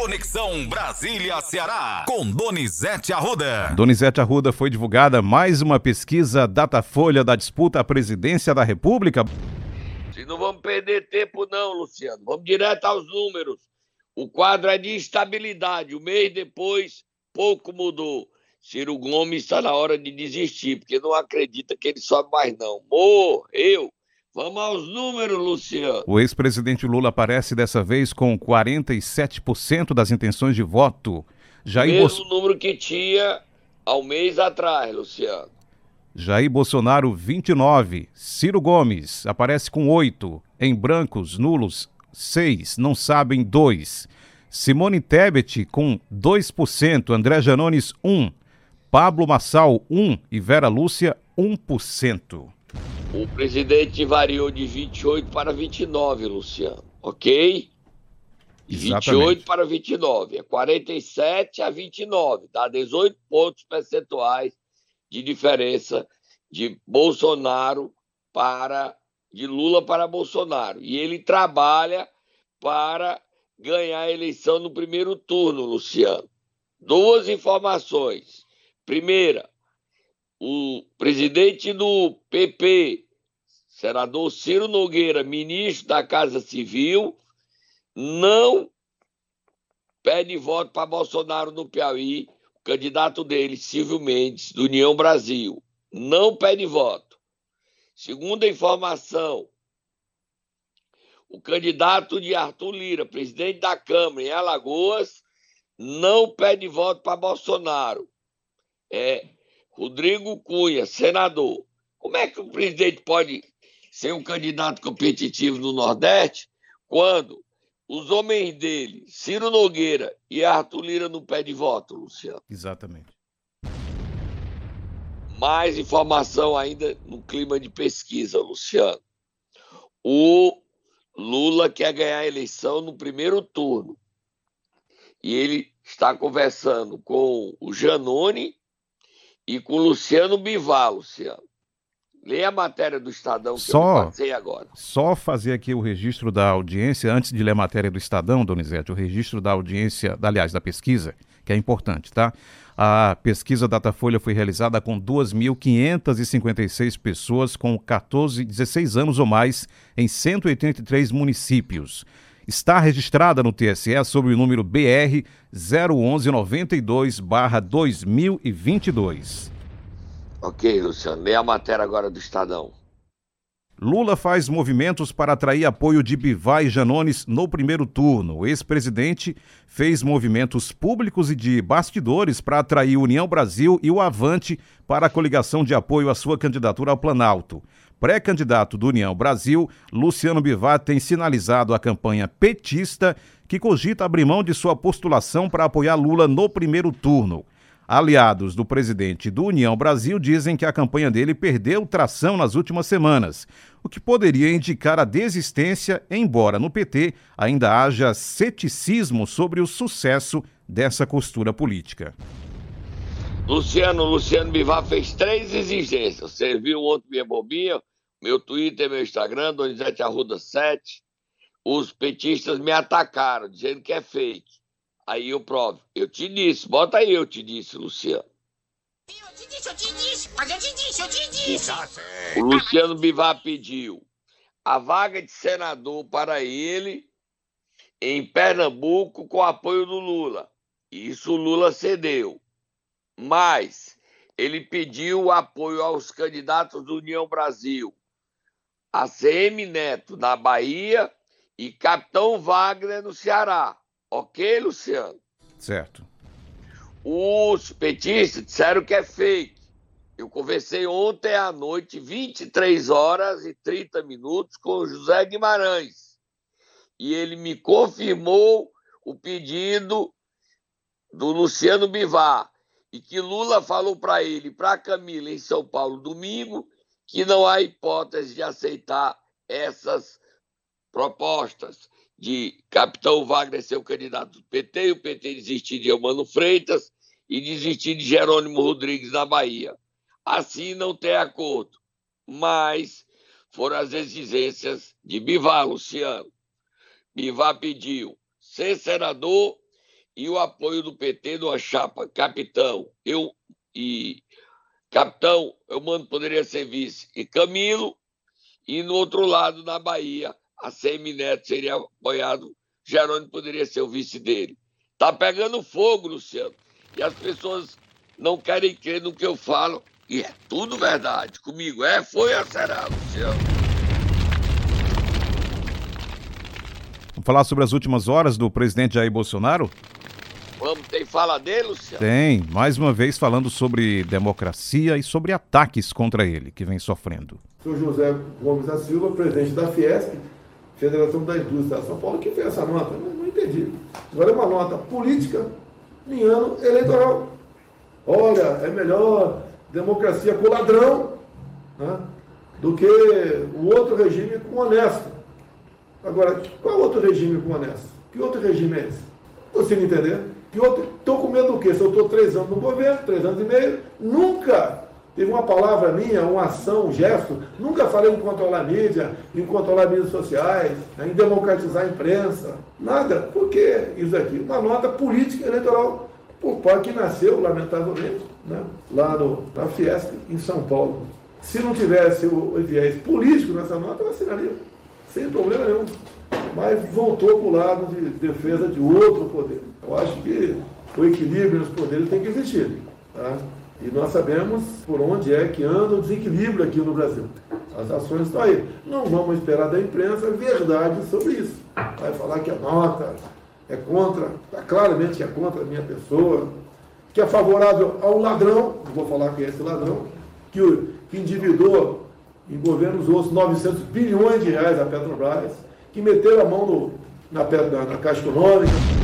Conexão Brasília-Ceará, com Donizete Arruda. Donizete Arruda foi divulgada mais uma pesquisa Datafolha da disputa à presidência da República. Se não vamos perder tempo, não, Luciano. Vamos direto aos números. O quadro é de instabilidade. O mês depois, pouco mudou. Ciro Gomes está na hora de desistir, porque não acredita que ele sobe mais, não. Morreu. Vamos aos números, Luciano. O ex-presidente Lula aparece dessa vez com 47% das intenções de voto. Jair Mesmo Bolso... número que tinha ao mês atrás, Luciano. Jair Bolsonaro, 29. Ciro Gomes aparece com 8. Em brancos, nulos, 6. Não sabem, 2. Simone Tebet com 2%. André Janones, 1. Pablo Massal, 1. E Vera Lúcia, 1%. O presidente variou de 28 para 29, Luciano. Ok? De 28 para 29. É 47 a 29. Dá 18 pontos percentuais de diferença de Bolsonaro para. de Lula para Bolsonaro. E ele trabalha para ganhar a eleição no primeiro turno, Luciano. Duas informações. Primeira, o presidente do PP, senador Ciro Nogueira, ministro da Casa Civil, não pede voto para Bolsonaro no Piauí. O candidato dele, Silvio Mendes, do União Brasil, não pede voto. Segunda informação, o candidato de Arthur Lira, presidente da Câmara em Alagoas, não pede voto para Bolsonaro. É, Rodrigo Cunha, senador. Como é que o presidente pode ser um candidato competitivo no Nordeste quando os homens dele, Ciro Nogueira e Arthur Lira, não pedem voto, Luciano? Exatamente. Mais informação ainda no clima de pesquisa, Luciano. O Lula quer ganhar a eleição no primeiro turno. E ele está conversando com o Janone e com Luciano Bivar, Luciano. Leia a matéria do Estadão que só, eu passei agora. Só fazer aqui o registro da audiência, antes de ler a matéria do Estadão, Donizete, o registro da audiência, aliás, da pesquisa, que é importante, tá? A pesquisa Datafolha foi realizada com 2.556 pessoas com 14, 16 anos ou mais em 183 municípios está registrada no TSE sob o número BR 01192-2022. Ok, Luciano. Lê a matéria agora do Estadão. Lula faz movimentos para atrair apoio de Bivar e Janones no primeiro turno. O ex-presidente fez movimentos públicos e de bastidores para atrair União Brasil e o Avante para a coligação de apoio à sua candidatura ao Planalto. Pré-candidato do União Brasil, Luciano Bivar tem sinalizado a campanha petista que cogita abrir mão de sua postulação para apoiar Lula no primeiro turno. Aliados do presidente do União Brasil dizem que a campanha dele perdeu tração nas últimas semanas, o que poderia indicar a desistência, embora no PT ainda haja ceticismo sobre o sucesso dessa costura política. Luciano, Luciano Bivar fez três exigências. Você viu ontem minha bobinha, meu Twitter, meu Instagram, Donizete Arruda 7. Os petistas me atacaram, dizendo que é fake. Aí eu provo. Eu te disse, bota aí, eu te disse, Luciano. Eu te disse, eu te disse, mas eu te disse, eu te disse. O Luciano Bivar pediu a vaga de senador para ele em Pernambuco com apoio do Lula. Isso o Lula cedeu. Mas ele pediu apoio aos candidatos do União Brasil, ACM Neto na Bahia e Capitão Wagner no Ceará. Ok, Luciano? Certo. Os petistas disseram que é fake. Eu conversei ontem à noite, 23 horas e 30 minutos, com o José Guimarães. E ele me confirmou o pedido do Luciano Bivar. E que Lula falou para ele, para Camila, em São Paulo, domingo, que não há hipótese de aceitar essas propostas de Capitão Wagner ser o candidato do PT, e o PT desistir de Eumano Freitas e desistir de Jerônimo Rodrigues na Bahia. Assim não tem acordo. Mas foram as exigências de Bivar, Luciano. Bivar pediu ser senador e o apoio do PT numa chapa capitão. Eu e capitão, eu mando poderia ser vice e Camilo e no outro lado na Bahia a Semineto seria apoiado, Jerônimo poderia ser o vice dele. Tá pegando fogo, Luciano. E as pessoas não querem crer no que eu falo. E é tudo verdade. Comigo é, foi ou será, Luciano. Vamos falar sobre as últimas horas do presidente Jair Bolsonaro? Vamos, tem fala dele, Luciano? Tem, mais uma vez falando sobre democracia e sobre ataques contra ele, que vem sofrendo. Sou José Gomes da Silva, presidente da Fiesp, Federação da Indústria de São Paulo, que fez essa nota. Não, não entendi. Agora é uma nota política em ano eleitoral. Olha, é melhor democracia com ladrão né, do que o outro regime com honesto. Agora, qual outro regime com honesto? Que outro regime é esse? Você não entender? Estou com medo do quê? Se eu estou três anos no governo, três anos e meio, nunca teve uma palavra minha, uma ação, um gesto. Nunca falei em controlar a mídia, em controlar mídias sociais, né, em democratizar a imprensa. Nada. Por que isso aqui? Uma nota política eleitoral por parte que nasceu, lamentavelmente, né, lá no, na Fiesp, em São Paulo. Se não tivesse o viés político nessa nota, eu assinaria, sem problema nenhum. Mas voltou para o lado de defesa de outro poder. Eu acho que o equilíbrio nos poderes tem que existir. Tá? E nós sabemos por onde é que anda o desequilíbrio aqui no Brasil. As ações estão aí. Não vamos esperar da imprensa verdade sobre isso. Vai falar que a nota é contra, está claramente que é contra a minha pessoa, que é favorável ao ladrão, não vou falar que é esse ladrão, que, que endividou em governos outros 900 bilhões de reais a Petrobras, que meteu a mão no, na, na, na Caixa Econômica.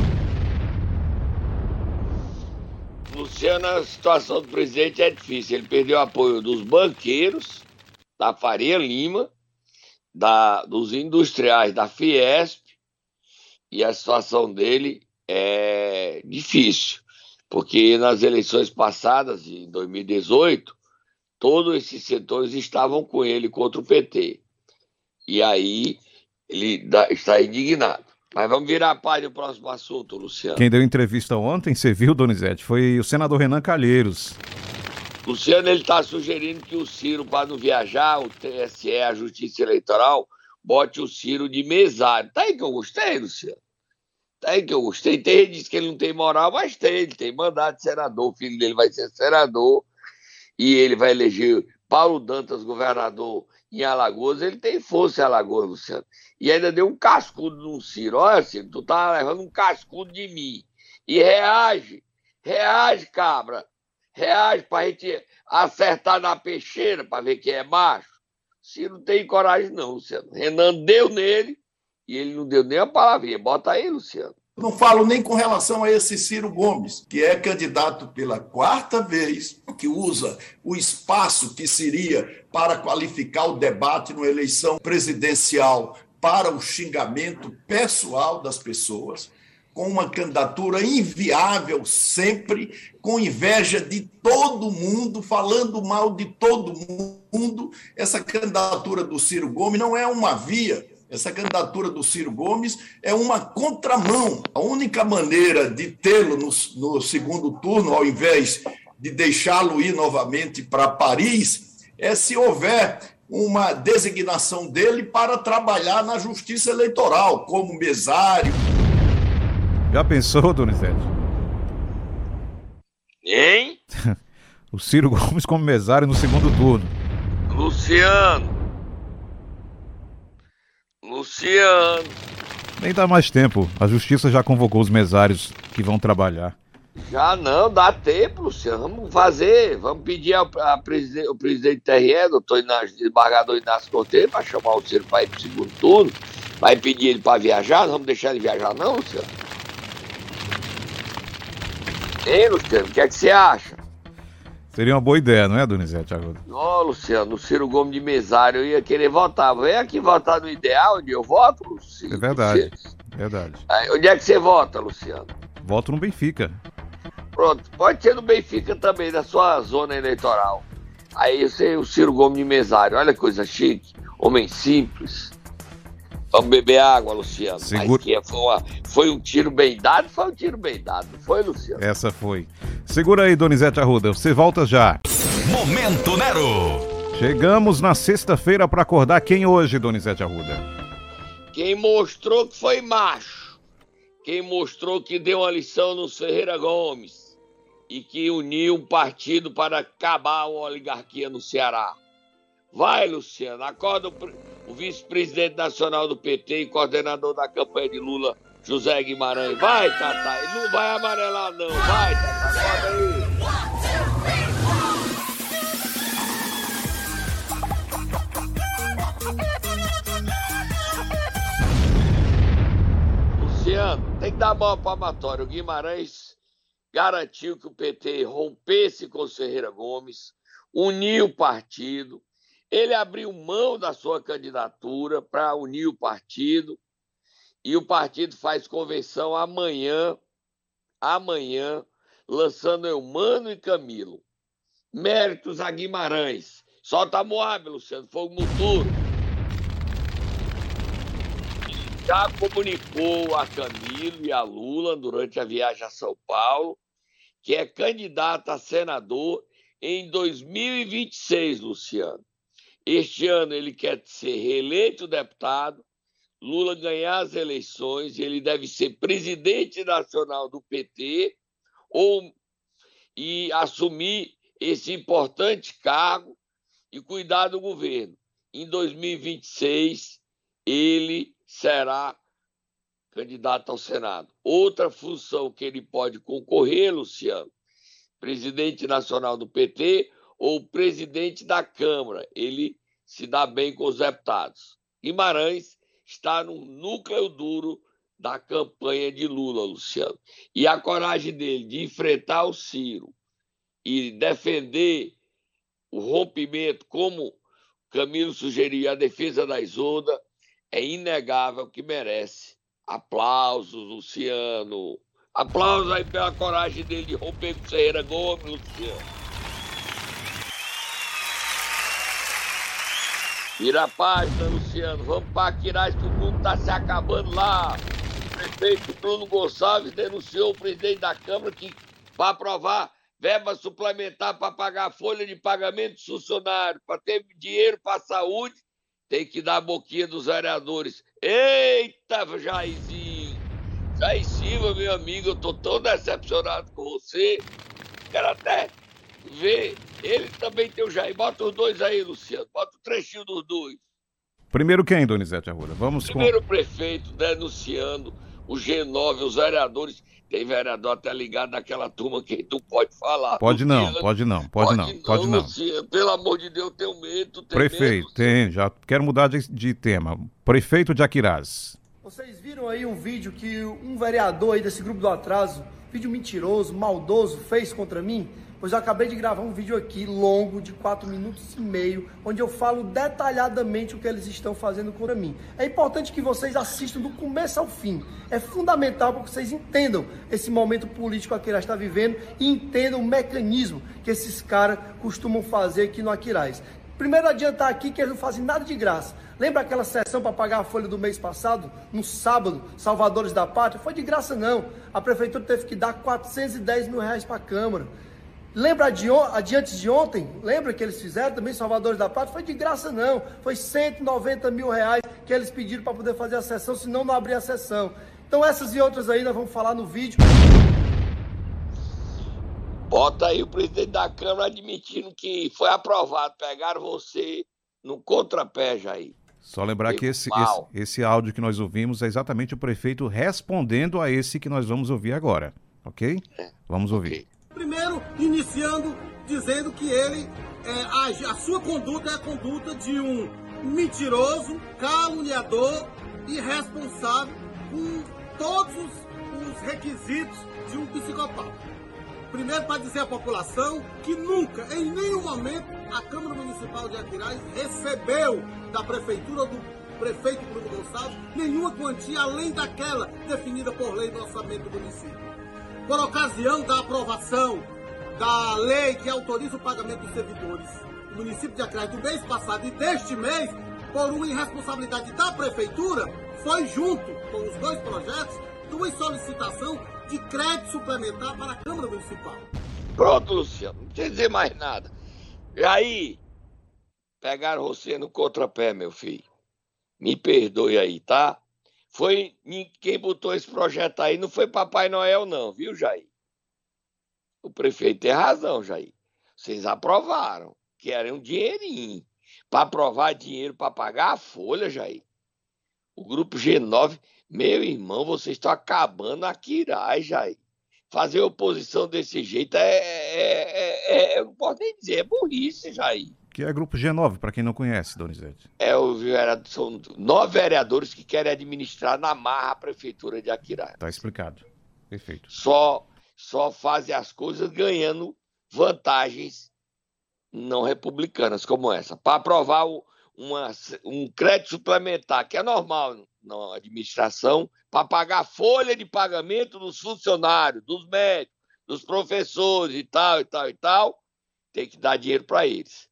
Luciano, a situação do presidente é difícil. Ele perdeu o apoio dos banqueiros, da Faria Lima, da, dos industriais da Fiesp, e a situação dele é difícil, porque nas eleições passadas, em 2018, todos esses setores estavam com ele contra o PT. E aí ele está indignado. Mas vamos virar a página do próximo assunto, Luciano. Quem deu entrevista ontem, você viu, Donizete, foi o senador Renan Calheiros. Luciano, ele está sugerindo que o Ciro, para não viajar, o TSE, a Justiça Eleitoral, bote o Ciro de mesário. Tá aí que eu gostei, Luciano. Tá aí que eu gostei. Tem gente que diz que ele não tem moral, mas tem. Ele tem mandato de senador, o filho dele vai ser senador e ele vai eleger Paulo Dantas governador em Alagoas. Ele tem força em Alagoas, Luciano e ainda deu um cascudo no Ciro. Olha, Ciro, tu tá levando um cascudo de mim. E reage, reage, cabra. Reage pra gente acertar na peixeira pra ver quem é macho. Ciro não tem coragem, não, Luciano. Renan deu nele e ele não deu nem a palavrinha. Bota aí, Luciano. Não falo nem com relação a esse Ciro Gomes, que é candidato pela quarta vez, que usa o espaço que seria para qualificar o debate numa eleição presidencial para o xingamento pessoal das pessoas, com uma candidatura inviável sempre, com inveja de todo mundo, falando mal de todo mundo. Essa candidatura do Ciro Gomes não é uma via, essa candidatura do Ciro Gomes é uma contramão. A única maneira de tê-lo no, no, segundo turno, ao invés de deixá-lo ir novamente para Paris, é se houver uma designação dele para trabalhar na justiça eleitoral, como mesário. Já pensou, Donizete? Hein? o Ciro Gomes como mesário no segundo turno. Luciano. Luciano. Nem dá mais tempo. A justiça já convocou os mesários que vão trabalhar. Já não, dá tempo, Luciano. Vamos fazer, vamos pedir ao, presidente, o presidente TRE, doutor Inácio, desembargador Inácio Corteiro, para chamar o Ciro para ir para o segundo turno. Vai pedir ele para viajar? Não vamos deixar ele viajar, não, Luciano? Hein, Luciano? O que é que você acha? Seria uma boa ideia, não é, Donizete Arruda? Não, Luciano, o Ciro Gomes de mesário ia querer votar. Vem aqui votar no ideal, onde eu voto, Luciano. É verdade, verdade. Aí, onde é que você vota, Luciano? Voto no Benfica. Pronto, pode ser no Benfica também, na sua zona eleitoral. Aí você, o Ciro Gomes de mesário, olha que coisa chique, homem simples. Vamos beber água, Luciano. Segura... Foi, uma, foi, um tiro bem dado, foi um tiro bem dado, foi, Luciano? Essa foi. Segura aí, Donizete Arruda, você volta já. Momento Nero. Chegamos na sexta-feira para acordar quem hoje, Donizete Arruda? Quem mostrou que foi macho. Quem mostrou que deu uma lição no Ferreira Gomes e que uniu um partido para acabar a oligarquia no Ceará. Vai, Luciano, acorda o, o vice-presidente nacional do PT e coordenador da campanha de Lula, José Guimarães. Vai, Tata, ele não vai amarelar, não. Vai, Tata, acorda aí. Luciano, tem que dar mão palmatória. O Guimarães garantiu que o PT rompesse com o Ferreira Gomes, uniu o partido, ele abriu mão da sua candidatura para unir o partido e o partido faz convenção amanhã, amanhã, lançando Eumano e Camilo. Méritos a Guimarães. Solta a Moab, Luciano, fogo no. Já comunicou a Camilo e a Lula durante a viagem a São Paulo que é candidato a senador em 2026, Luciano. Este ano ele quer ser reeleito deputado, Lula ganhar as eleições, ele deve ser presidente nacional do PT ou e assumir esse importante cargo e cuidar do governo. Em 2026 ele será candidato ao Senado. Outra função que ele pode concorrer, Luciano, presidente nacional do PT ou presidente da Câmara. Ele se dá bem com os deputados. Guimarães está no núcleo duro da campanha de Lula, Luciano. E a coragem dele de enfrentar o Ciro e defender o rompimento, como Camilo sugeriu, a defesa da Isolda, é inegável que merece. Aplausos, Luciano. Aplausos aí pela coragem dele de romper com Ferreira Gomes, Luciano. Vira a página, Luciano. Vamos para Aquiraz que o mundo está se acabando lá. O prefeito Bruno Gonçalves denunciou o presidente da Câmara que vai aprovar verba suplementar para pagar a folha de pagamento dos funcionários, para ter dinheiro para a saúde, tem que dar a boquinha dos vereadores. Eita, Jairzinho! Jair Silva, meu amigo, eu tô tão decepcionado com você. Quero até ver ele também tem o Jair. Bota os dois aí, Luciano. Bota o trechinho dos dois. Primeiro quem, Donizete Arruda? Vamos Primeiro com... o prefeito denunciando o G9, os vereadores. Tem vereador até ligado naquela turma que tu pode falar. Pode não, pode não, pode, pode não, pode não. Luciano, pelo amor de Deus, tenho medo. Tem prefeito, medo, tem, já quero mudar de, de tema. Prefeito de Aquiraz. Vocês viram aí um vídeo que um vereador aí desse grupo do atraso, vídeo mentiroso, maldoso, fez contra mim? Pois eu acabei de gravar um vídeo aqui longo de 4 minutos e meio, onde eu falo detalhadamente o que eles estão fazendo contra mim. É importante que vocês assistam do começo ao fim. É fundamental para que vocês entendam esse momento político que Aquiraz está vivendo e entendam o mecanismo que esses caras costumam fazer aqui no Aquiraz. Primeiro adiantar aqui que eles não fazem nada de graça. Lembra aquela sessão para pagar a folha do mês passado, no sábado, Salvadores da Pátria? Foi de graça não. A prefeitura teve que dar 410 mil reais para a Câmara. Lembra de, adiante de ontem? Lembra que eles fizeram também, Salvadores da Pátria? Foi de graça não, foi 190 mil reais que eles pediram para poder fazer a sessão, senão não abrir a sessão. Então essas e outras aí nós vamos falar no vídeo. Bota aí o presidente da Câmara admitindo que foi aprovado, pegaram você no contrapé, Jair. Só lembrar que esse, esse, esse áudio que nós ouvimos é exatamente o prefeito respondendo a esse que nós vamos ouvir agora, ok? É, vamos ouvir. Okay. Iniciando dizendo que ele, é, a, a sua conduta é a conduta de um mentiroso, caluniador, irresponsável, com todos os, os requisitos de um psicopata. Primeiro, para dizer à população que nunca, em nenhum momento, a Câmara Municipal de Aquiraz recebeu da Prefeitura do prefeito Bruno Gonçalves nenhuma quantia além daquela definida por lei no orçamento do município por ocasião da aprovação da lei que autoriza o pagamento dos servidores do município de Acreia do mês passado e deste mês, por uma irresponsabilidade da prefeitura, foi junto com os dois projetos uma solicitação de crédito suplementar para a Câmara Municipal. Pronto, Luciano, não precisa dizer mais nada. E aí, pegaram você no contrapé, meu filho. Me perdoe aí, tá? Foi quem botou esse projeto aí, não foi Papai Noel, não, viu, Jair? O prefeito tem razão, Jair. Vocês aprovaram, que era um dinheirinho. Para aprovar dinheiro para pagar a folha, Jair. O grupo G9, meu irmão, vocês estão acabando a Quirai, Jair. Fazer oposição desse jeito é, é, é, é, não posso nem dizer, é burrice, Jair que é Grupo G9, para quem não conhece, Donizete. É, o, são nove vereadores que querem administrar na marra a prefeitura de Aquirá. Tá explicado. Perfeito. Só, só fazem as coisas ganhando vantagens não republicanas como essa. Para aprovar uma, um crédito suplementar, que é normal na administração, para pagar folha de pagamento dos funcionários, dos médicos, dos professores e tal, e tal, e tal, tem que dar dinheiro para eles.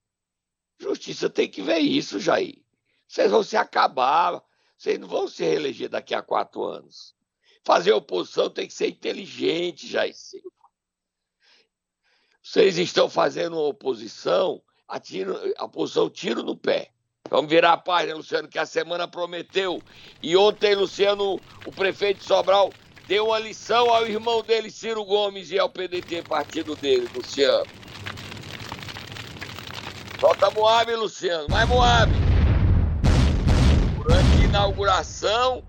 Justiça tem que ver isso, Jair. Vocês vão se acabar, vocês não vão se reeleger daqui a quatro anos. Fazer oposição tem que ser inteligente, Jair Silva. Vocês estão fazendo uma oposição, a, tiro, a oposição tiro no pé. Vamos virar a página, Luciano, que a semana prometeu. E ontem, Luciano, o prefeito de Sobral, deu uma lição ao irmão dele, Ciro Gomes, e ao PDT, partido dele, Luciano. Solta Moab, Luciano. Vai, Moab. Durante a inauguração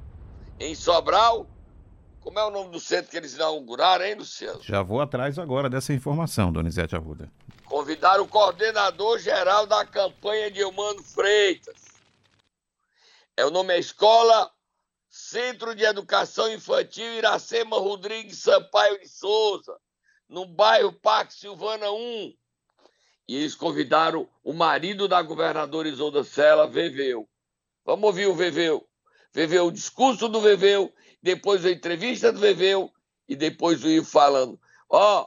em Sobral. Como é o nome do centro que eles inauguraram, hein, Luciano? Já vou atrás agora dessa informação, Donizete Arruda. Convidaram o coordenador geral da campanha de Humano Freitas. É o nome é Escola Centro de Educação Infantil Iracema Rodrigues Sampaio de Souza, no bairro Parque Silvana 1, e eles convidaram o marido da governadora Isolda Sela, Veveu. Vamos ouvir o Veveu. Veveu, o discurso do Veveu, depois a entrevista do Veveu e depois o Ivo falando: Ó,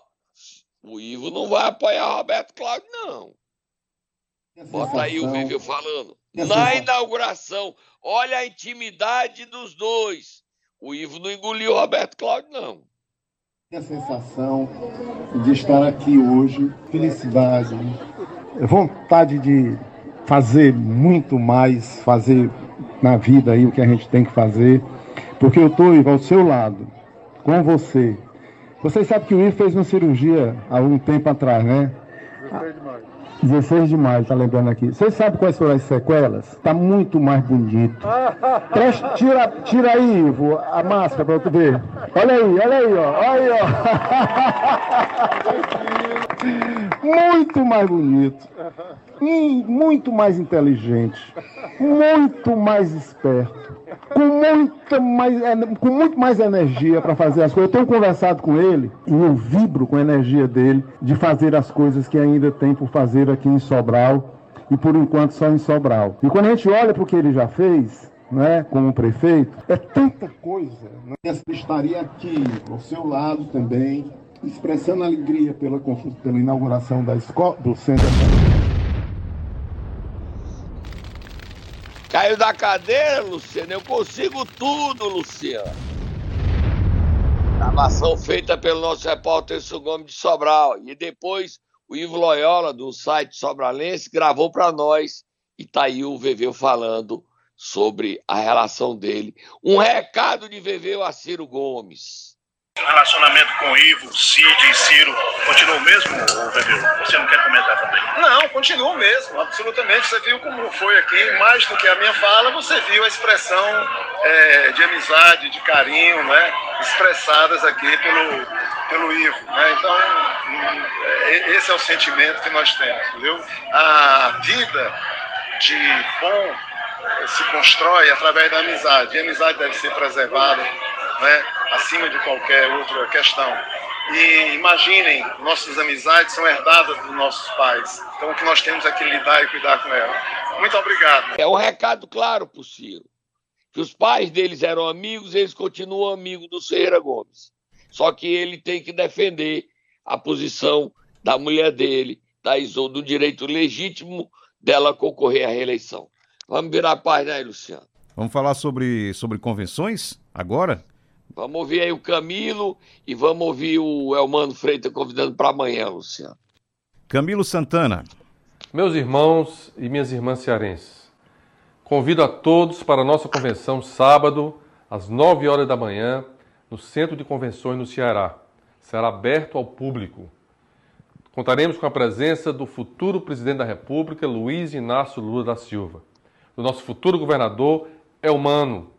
oh, o Ivo não vai apoiar Roberto Cláudio, não. Bota aí o Veveu falando. Na inauguração, olha a intimidade dos dois. O Ivo não engoliu o Roberto Cláudio, não a sensação de estar aqui hoje, felicidade, vontade de fazer muito mais, fazer na vida aí o que a gente tem que fazer, porque eu estou ao seu lado, com você. Vocês sabem que o Ivo fez uma cirurgia há um tempo atrás, né? 16 de maio, tá lembrando aqui. Vocês sabem quais foram as sequelas? Tá muito mais bonito. Tira, tira aí, Ivo, a máscara pra tu ver. Olha aí, olha aí, ó. Olha aí, ó. muito mais bonito. Muito mais inteligente. Muito mais esperto. Com, muita mais, com muito mais energia para fazer as coisas. Eu tenho conversado com ele e eu vibro com a energia dele de fazer as coisas que ainda tem por fazer aqui em Sobral e por enquanto só em Sobral. E quando a gente olha para o que ele já fez, né, como prefeito, é tanta coisa. Né? Eu estaria aqui ao seu lado também, expressando alegria pela, pela inauguração da escola, do centro. Caiu da cadeira, Luciano. Eu consigo tudo, Luciano. Gravação feita pelo nosso repórter Gomes de Sobral. E depois o Ivo Loyola, do site Sobralense, gravou para nós. E tá aí o Veveu falando sobre a relação dele. Um recado de Veveu a Ciro Gomes. O relacionamento com Ivo, Cid e Ciro continua o mesmo, Veveu? Você não quer comentar também? Não, continua o mesmo, absolutamente. Você viu como foi aqui, mais do que a minha fala, você viu a expressão é, de amizade, de carinho, né, expressadas aqui pelo, pelo Ivo. Né? Então, é, esse é o sentimento que nós temos, viu? A vida de bom se constrói através da amizade. E a amizade deve ser preservada né, acima de qualquer outra questão. E imaginem, nossas amizades são herdadas dos nossos pais. Então o que nós temos é que lidar e cuidar com elas. Muito obrigado. É um recado claro para o Ciro. Que os pais deles eram amigos, eles continuam amigos do Ferreira Gomes. Só que ele tem que defender a posição da mulher dele, da Isolda, do direito legítimo dela concorrer à reeleição. Vamos virar a página aí, Luciano. Vamos falar sobre, sobre convenções agora? Vamos ouvir aí o Camilo e vamos ouvir o Elmano Freitas convidando para amanhã, Luciano. Camilo Santana. Meus irmãos e minhas irmãs cearenses, convido a todos para a nossa convenção sábado, às 9 horas da manhã, no Centro de Convenções no Ceará. Será aberto ao público. Contaremos com a presença do futuro presidente da República, Luiz Inácio Lula da Silva, do nosso futuro governador, Elmano,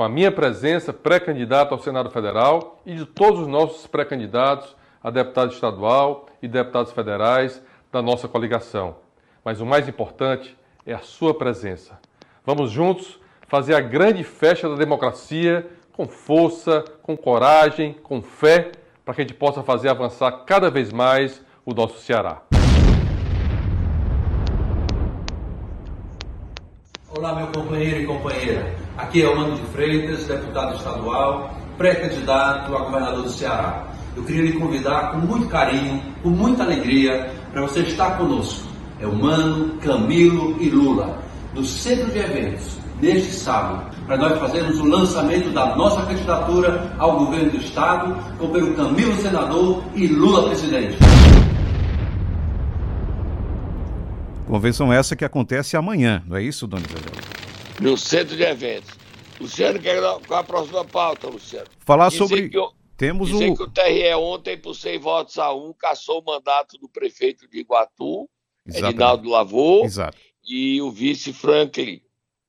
com a minha presença, pré-candidato ao Senado Federal e de todos os nossos pré-candidatos a deputado estadual e deputados federais da nossa coligação. Mas o mais importante é a sua presença. Vamos juntos fazer a grande festa da democracia com força, com coragem, com fé, para que a gente possa fazer avançar cada vez mais o nosso Ceará. Olá, meu companheiro e companheira. Aqui é o Mano de Freitas, deputado estadual, pré-candidato a governador do Ceará. Eu queria lhe convidar com muito carinho, com muita alegria, para você estar conosco. É o Mano, Camilo e Lula, do Centro de Eventos, neste sábado, para nós fazermos o lançamento da nossa candidatura ao governo do Estado, com pelo Camilo senador e Lula presidente. Convenção essa que acontece amanhã, não é isso, dona Isabel? No centro de eventos. Luciano, qual a próxima pauta, Luciano? Falar dizer sobre. Eu, temos dizer o... que o TRE ontem, por 100 votos a um, cassou o mandato do prefeito de Iguatu, Exatamente. Edinaldo Lavô, Exato. e o vice Franklin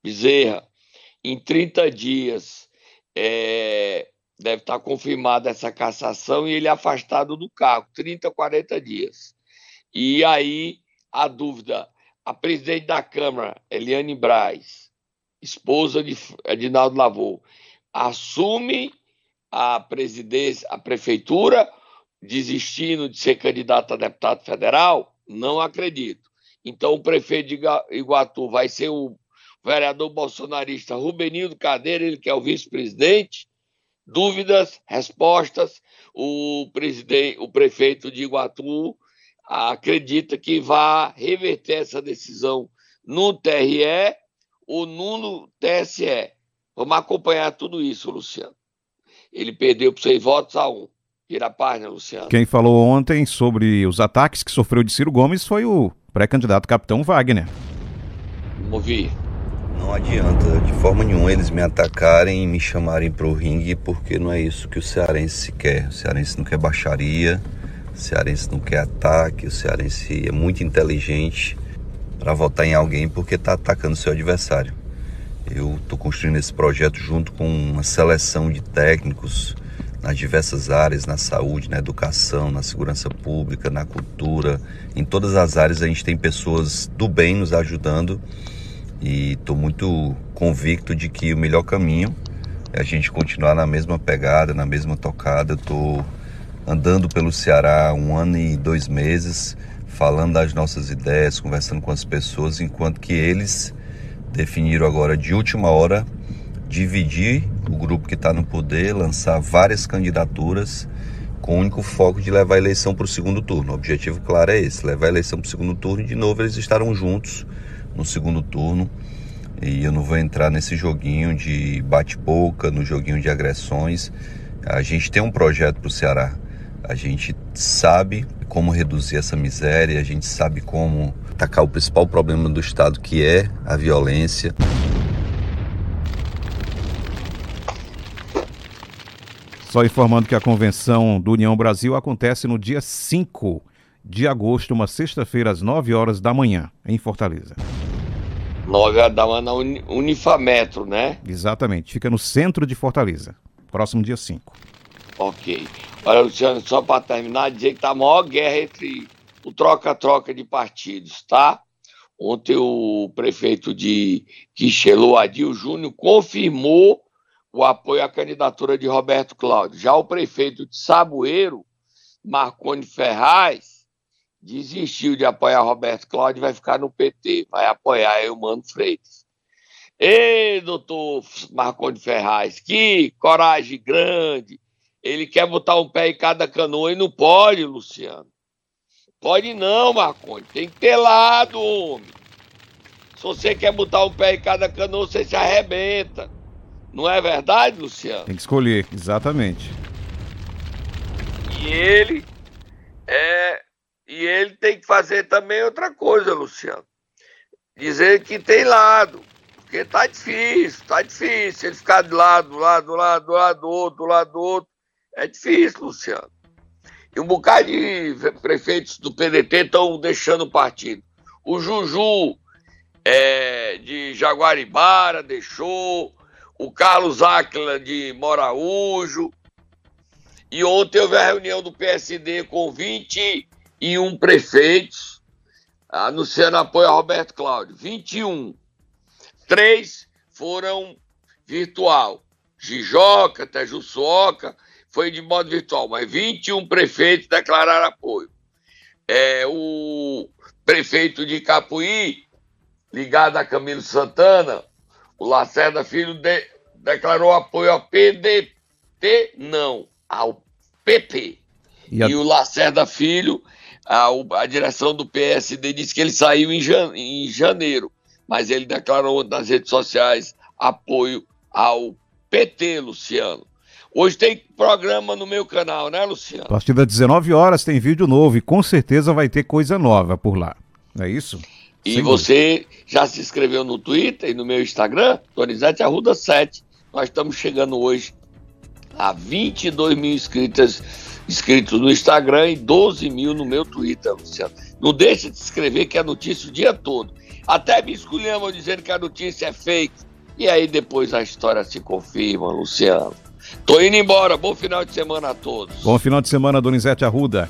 Bezerra. Em 30 dias é, deve estar confirmada essa cassação e ele é afastado do cargo, 30, 40 dias. E aí a dúvida: a presidente da Câmara, Eliane Braz, esposa de Edinaldo Lavô, assume a presidência, a prefeitura, desistindo de ser candidato a deputado federal? Não acredito. Então, o prefeito de Iguatu vai ser o vereador bolsonarista Rubenildo Cadeira, ele que é o vice-presidente. Dúvidas, respostas. O, presidente, o prefeito de Iguatu acredita que vai reverter essa decisão no TRE ou no TSE. Vamos acompanhar tudo isso, Luciano. Ele perdeu por seis votos a um. Vira a página, Luciano. Quem falou ontem sobre os ataques que sofreu de Ciro Gomes foi o pré-candidato capitão Wagner. Vamos ouvir. Não adianta de forma nenhuma eles me atacarem e me chamarem para o ringue, porque não é isso que o cearense quer. O cearense não quer baixaria, o cearense não quer ataque, o cearense é muito inteligente para votar em alguém porque está atacando seu adversário. Eu estou construindo esse projeto junto com uma seleção de técnicos nas diversas áreas, na saúde, na educação, na segurança pública, na cultura, em todas as áreas a gente tem pessoas do bem nos ajudando e estou muito convicto de que o melhor caminho é a gente continuar na mesma pegada, na mesma tocada. Estou andando pelo Ceará um ano e dois meses, falando das nossas ideias, conversando com as pessoas, enquanto que eles definiram agora de última hora dividir o grupo que está no poder, lançar várias candidaturas com o único foco de levar a eleição para o segundo turno. O objetivo claro é esse: levar a eleição para o segundo turno e de novo eles estarão juntos no segundo turno. E eu não vou entrar nesse joguinho de bate-boca, no joguinho de agressões. A gente tem um projeto para o Ceará. A gente sabe como reduzir essa miséria, a gente sabe como atacar o principal problema do Estado, que é a violência. Só informando que a convenção do União Brasil acontece no dia 5 de agosto, uma sexta-feira, às 9 horas da manhã, em Fortaleza. 9 horas da manhã na Unifametro, né? Exatamente, fica no centro de Fortaleza, próximo dia 5. Ok. Olha, Luciano, só para terminar, dizer que está a maior guerra entre o troca-troca de partidos, tá? Ontem o prefeito de Quixelô, Adil Júnior, confirmou o apoio à candidatura de Roberto Cláudio. Já o prefeito de Saboeiro, Marconi Ferraz, desistiu de apoiar Roberto Cláudio e vai ficar no PT, vai apoiar Eumano Freitas. Ei, doutor Marconi Ferraz, que coragem grande, ele quer botar um pé em cada canoa e não pode, Luciano. Pode não, Marconi. Tem que ter lado, homem. Se você quer botar um pé em cada canoa, você se arrebenta. Não é verdade, Luciano? Tem que escolher, exatamente. E ele é e ele tem que fazer também outra coisa, Luciano. Dizer que tem lado. Porque tá difícil, tá difícil. Ele ficar de lado, do lado, do lado, do lado do outro, do lado do outro. É difícil, Luciano. E um bocado de prefeitos do PDT estão deixando o partido. O Juju é, de Jaguaribara deixou, o Carlos Áquila de Moraújo. E ontem houve a reunião do PSD com 21 prefeitos, anunciando apoio a Roberto Cláudio. 21. Três foram virtual. Jijoca, Tejuçoca, foi de modo virtual, mas 21 prefeitos declararam apoio. É, o prefeito de Capuí, ligado a Camilo Santana, o Lacerda Filho de, declarou apoio ao PDT, não, ao PP. E, a... e o Lacerda Filho, a, a, direção do PSD disse que ele saiu em, jan, em janeiro, mas ele declarou nas redes sociais apoio ao PT, Luciano. Hoje tem programa no meu canal, né, Luciano? A partir das 19 horas tem vídeo novo e com certeza vai ter coisa nova por lá. É isso? E você já se inscreveu no Twitter e no meu Instagram, Donizete Arruda 7. Nós estamos chegando hoje a 22 mil inscritas, inscritos no Instagram e 12 mil no meu Twitter, Luciano. Não deixe de se inscrever que é notícia o dia todo. Até me escolhemos dizendo que a notícia é fake. E aí depois a história se confirma, Luciano. Tô indo embora. Bom final de semana a todos. Bom final de semana, Donizete Arruda.